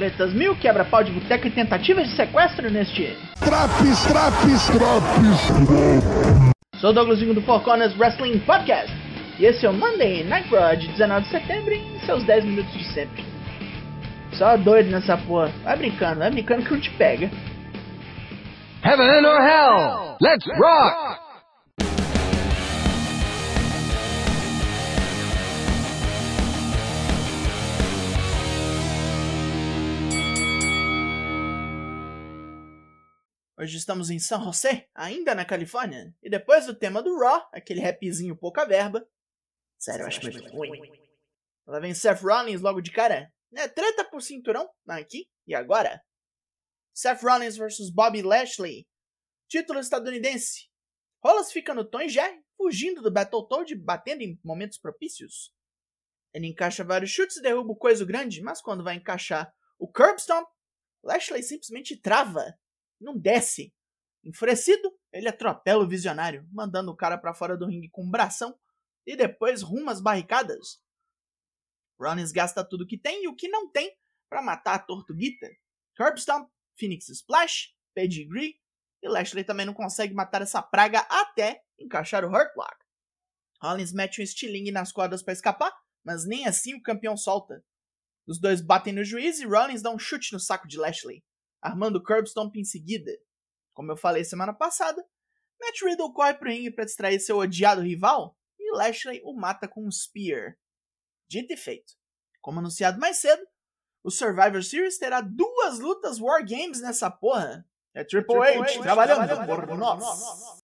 tretas mil, quebra-pau de boteca e tentativas de sequestro neste. Traps, traps, traps. Sou Douglas Vingo do Four Corners Wrestling Podcast. E esse é o Monday Night Raw de 19 de setembro em seus 10 minutos de sempre. Só doido nessa porra. Vai brincando, vai brincando que não te pega. Heaven or hell, let's rock! Hoje estamos em San José, ainda na Califórnia, e depois do tema do Raw, aquele rapzinho pouca verba. Sério, eu acho muito ruim. Lá vem Seth Rollins logo de cara. É treta por cinturão, aqui e agora. Seth Rollins vs Bobby Lashley. Título estadunidense. Rolas fica no tom e já, fugindo do Battletoad, batendo em momentos propícios. Ele encaixa vários chutes e derruba o coiso grande, mas quando vai encaixar o Curb Stomp, Lashley simplesmente trava não desce. Enfurecido, ele atropela o visionário, mandando o cara para fora do ringue com um bração e depois rumo às barricadas. Rollins gasta tudo que tem e o que não tem para matar a Tortuguita. Curbstomp, Phoenix Splash, Pedigree e Lashley também não consegue matar essa praga até encaixar o Hurt Lock. Rollins mete um estilingue nas cordas para escapar, mas nem assim o campeão solta. Os dois batem no juiz e Rollins dá um chute no saco de Lashley armando curb stomp em seguida. Como eu falei semana passada, Matt Riddle corre pro ringue para distrair seu odiado rival e Lashley o mata com um spear. Dito e feito. Como anunciado mais cedo, o Survivor Series terá duas lutas War Games nessa porra. É Triple, Triple H, H trabalhando, trabalhando por nós.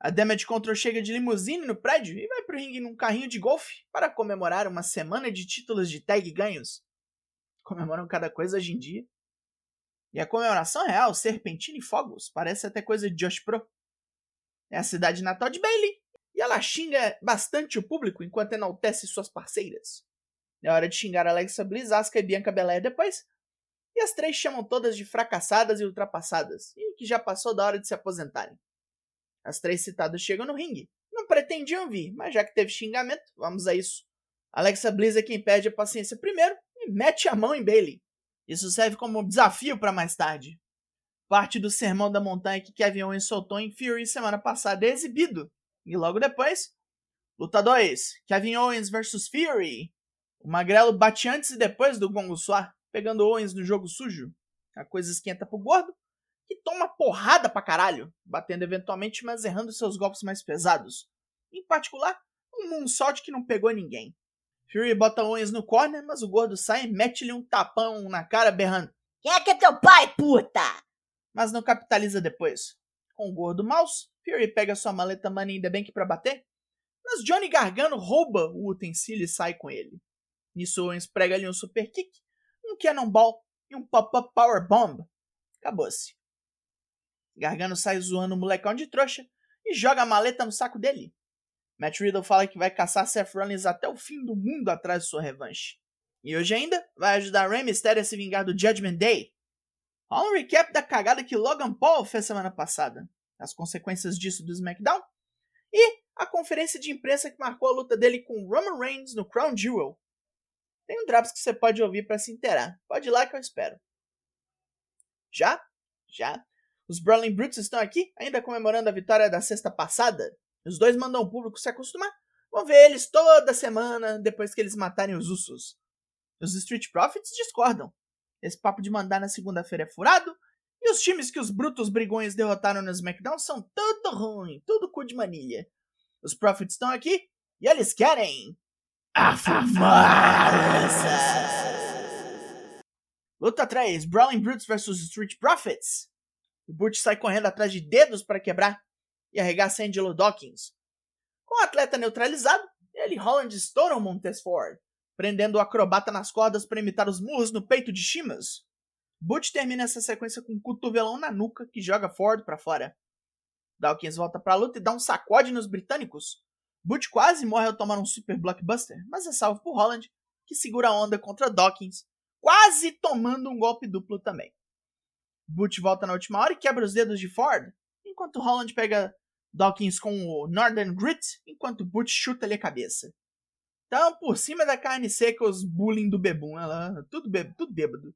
A Damage Control chega de limusine no prédio e vai pro ringue num carrinho de golfe para comemorar uma semana de títulos de tag ganhos. Comemoram cada coisa hoje em dia. E a comemoração real, serpentina e fogos, parece até coisa de Josh Pro. É a cidade natal de Bailey, e ela xinga bastante o público enquanto enaltece suas parceiras. É hora de xingar Alexa Bliss, Asuka e Bianca Belair depois. E as três chamam todas de fracassadas e ultrapassadas, e que já passou da hora de se aposentarem. As três citadas chegam no ringue. Não pretendiam vir, mas já que teve xingamento, vamos a isso. Alexa Bliss é quem perde a paciência primeiro e mete a mão em Bailey. Isso serve como desafio para mais tarde. Parte do sermão da montanha que Kevin Owens soltou em Fury semana passada é exibido. E logo depois, luta 2, Kevin Owens vs Fury. O Magrelo bate antes e depois do gongo soar, pegando Owens no jogo sujo. A coisa esquenta pro gordo, que toma porrada pra caralho, batendo eventualmente, mas errando seus golpes mais pesados. Em particular, um moonsault que não pegou ninguém. Fury bota Owens no corner, mas o gordo sai e mete-lhe um tapão na cara, berrando: Quem é que é teu pai, puta? Mas não capitaliza depois. Com o gordo mouse, Fury pega sua maleta Money in the Bank pra bater, mas Johnny Gargano rouba o utensílio e sai com ele. Nisso Owens prega-lhe um super kick, um cannonball e um pop-up power bomb. Acabou-se. Gargano sai zoando o molecão de trouxa e joga a maleta no saco dele. Matt Riddle fala que vai caçar Seth Rollins até o fim do mundo atrás de sua revanche. E hoje ainda vai ajudar Rey Mysterio a se vingar do Judgment Day. Há um recap da cagada que Logan Paul fez semana passada, as consequências disso do SmackDown, e a conferência de imprensa que marcou a luta dele com Roman Reigns no Crown Jewel. Tem um drops que você pode ouvir para se inteirar. Pode ir lá que eu espero. Já? Já. Os Brawling Brutes estão aqui, ainda comemorando a vitória da sexta passada. Os dois mandam o público se acostumar. Vão ver eles toda semana depois que eles matarem os Usos. Os Street Profits discordam. Esse papo de mandar na segunda-feira é furado. E os times que os brutos brigões derrotaram no SmackDown são tudo ruim, tudo cu de manilha. Os Profits estão aqui e eles querem. A fumaça! Luta 3: Brawling Brutes vs Street Profits. O Butch sai correndo atrás de dedos para quebrar e arregaça Angelo Dawkins. Com o atleta neutralizado, ele e Holland estouram Montes Ford, prendendo o acrobata nas cordas para imitar os murros no peito de Shimas. Butch termina essa sequência com um cotovelão na nuca que joga Ford para fora. Dawkins volta para a luta e dá um sacode nos britânicos. Butch quase morre ao tomar um super blockbuster, mas é salvo por Holland, que segura a onda contra Dawkins, quase tomando um golpe duplo também. Butch volta na última hora e quebra os dedos de Ford, enquanto Holland pega Dawkins com o Northern Grit, enquanto Butch chuta ali a cabeça. Então, por cima da carne seca, os bullying do bebum, ela, tudo, bêbado, tudo bêbado.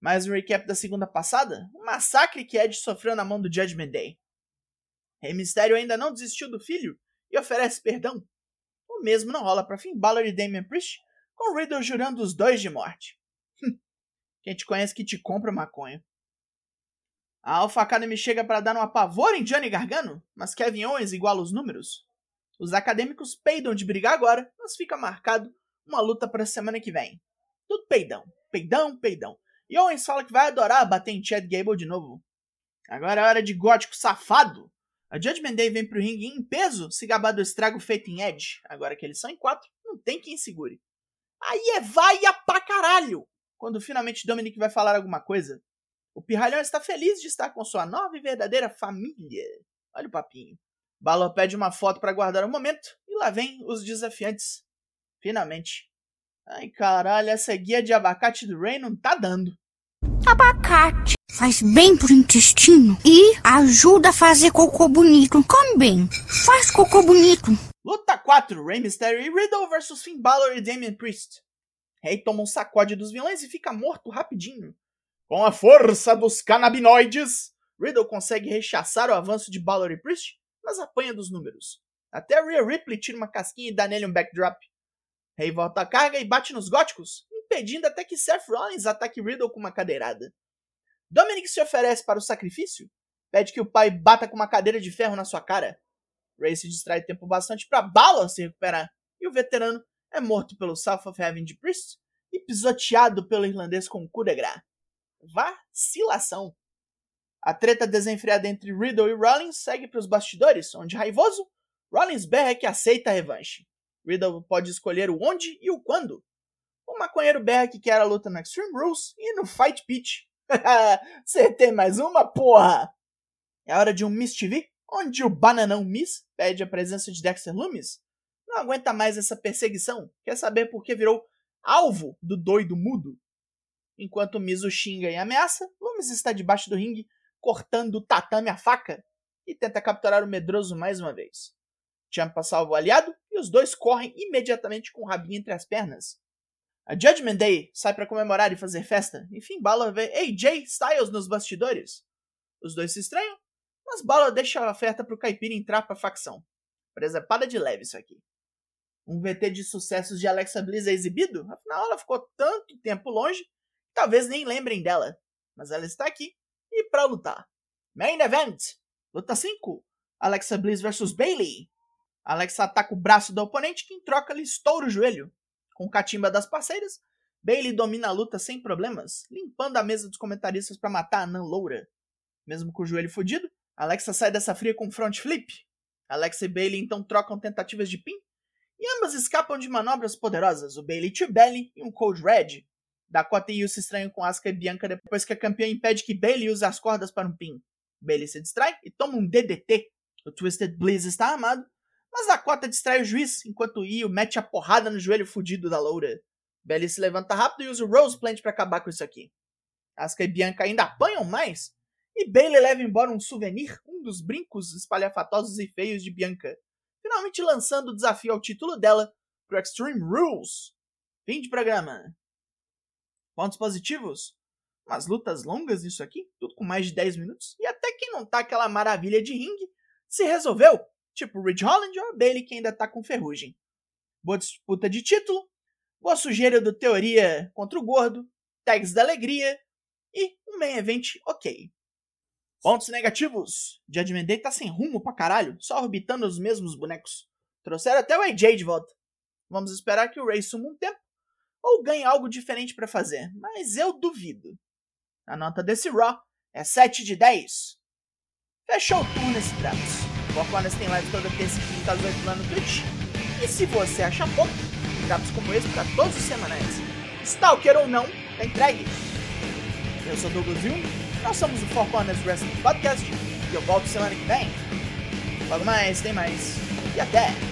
Mais um recap da segunda passada, o massacre que Edge sofreu na mão do Judgment Day. Rei ainda não desistiu do filho e oferece perdão. O mesmo não rola para Finn Balor e Damian Priest, com Riddle jurando os dois de morte. Quem te conhece que te compra maconha. A Alpha Academy chega para dar um apavoro em Johnny Gargano, mas Kevin Owens iguala os números. Os acadêmicos peidam de brigar agora, mas fica marcado uma luta para a semana que vem. Tudo peidão, peidão, peidão. E Owens fala que vai adorar bater em Chad Gable de novo. Agora é hora de gótico safado. A Judgment Day vem pro ringue em peso se gabar do estrago feito em Edge. Agora que eles são em quatro, não tem quem segure. Aí é vaia pra caralho! Quando finalmente Dominic vai falar alguma coisa. O pirralhão está feliz de estar com sua nova e verdadeira família. Olha o papinho. Balor pede uma foto para guardar o momento e lá vem os desafiantes. Finalmente. Ai caralho, essa guia de abacate do Rey não tá dando. Abacate faz bem pro intestino e ajuda a fazer cocô bonito. Come bem, faz cocô bonito. Luta 4: Rey Mysterio e Riddle vs Finn Balor e Damian Priest. Rey toma um sacode dos vilões e fica morto rapidinho. Com a força dos canabinoides, Riddle consegue rechaçar o avanço de Balor e Priest, mas apanha dos números. Até Rhea Ripley tira uma casquinha e dá nele um backdrop. Rey volta a carga e bate nos góticos, impedindo até que Seth Rollins ataque Riddle com uma cadeirada. Dominic se oferece para o sacrifício, pede que o pai bata com uma cadeira de ferro na sua cara. Ray se distrai tempo bastante para Balor se recuperar, e o veterano é morto pelo South of Heaven de Priest e pisoteado pelo irlandês com coup de grace. Vacilação. A treta desenfreada entre Riddle e Rollins segue para os bastidores, onde raivoso, Rollins berra que aceita a revanche. Riddle pode escolher o onde e o quando, o maconheiro berra que quer a luta no Extreme Rules e no Fight Pitch. Você mais uma, porra! É hora de um Miss TV, onde o bananão Miss pede a presença de Dexter Loomis. Não aguenta mais essa perseguição, quer saber por que virou alvo do doido mudo. Enquanto Miz o xinga e ameaça, Loomis está debaixo do ringue, cortando o tatame a faca, e tenta capturar o medroso mais uma vez. Champa salva o aliado e os dois correm imediatamente com o rabinho entre as pernas. A Judgment Day sai para comemorar e fazer festa. Enfim, Balor vê AJ Styles nos bastidores. Os dois se estranham, mas Balor deixa a oferta pro Caipira entrar pra facção. Presepada de leve isso aqui. Um VT de sucessos de Alexa Bliss é exibido? Afinal, ela ficou tanto tempo longe talvez nem lembrem dela. Mas ela está aqui e para lutar. Main Event! Luta 5. Alexa Bliss vs Bailey. Alexa ataca o braço da oponente que em troca lhe estoura o joelho. Com catimba das parceiras, Bailey domina a luta sem problemas, limpando a mesa dos comentaristas para matar a Nan Loura. Mesmo com o joelho fodido, Alexa sai dessa fria com front flip. Alexa e Bailey então trocam tentativas de pin, e ambas escapam de manobras poderosas, o Bailey to Belly e um Cold Red. Dakota e Yu se estranham com Asuka e Bianca depois que a campeã impede que Bailey use as cordas para um pin. Bailey se distrai e toma um DDT. O Twisted Bliss está armado mas Dakota distrai o juiz, enquanto Io mete a porrada no joelho fudido da Loura. Belly se levanta rápido e usa o Rose Plant para acabar com isso aqui. Asuka e Bianca ainda apanham mais, e Bailey leva embora um souvenir, um dos brincos espalhafatosos e feios de Bianca, finalmente lançando o desafio ao título dela pro Extreme Rules. Fim de programa. Pontos positivos? Umas lutas longas nisso aqui, tudo com mais de 10 minutos, e até que não tá aquela maravilha de ringue, se resolveu tipo Ridge Holland ou Bailey que ainda tá com ferrugem. Boa disputa de título, boa sujeira do Teoria contra o Gordo, tags da alegria e um main event ok. Pontos negativos. Judgment Day tá sem rumo pra caralho, só orbitando os mesmos bonecos. Trouxeram até o AJ de volta. Vamos esperar que o Ray suma um tempo ou ganhe algo diferente para fazer, mas eu duvido. A nota desse Raw é 7 de 10. Fechou o turno nesse Traps. Foconas tem live toda terça e quinta às 8 lá no Twitch. E se você acha pouco, graves como esse para todos os semanais. Stalker ou não, tá entregue. Eu sou Douglas Jung, nós somos o Four Corners Wrestling Podcast e eu volto semana que vem. Logo mais, tem mais. E até!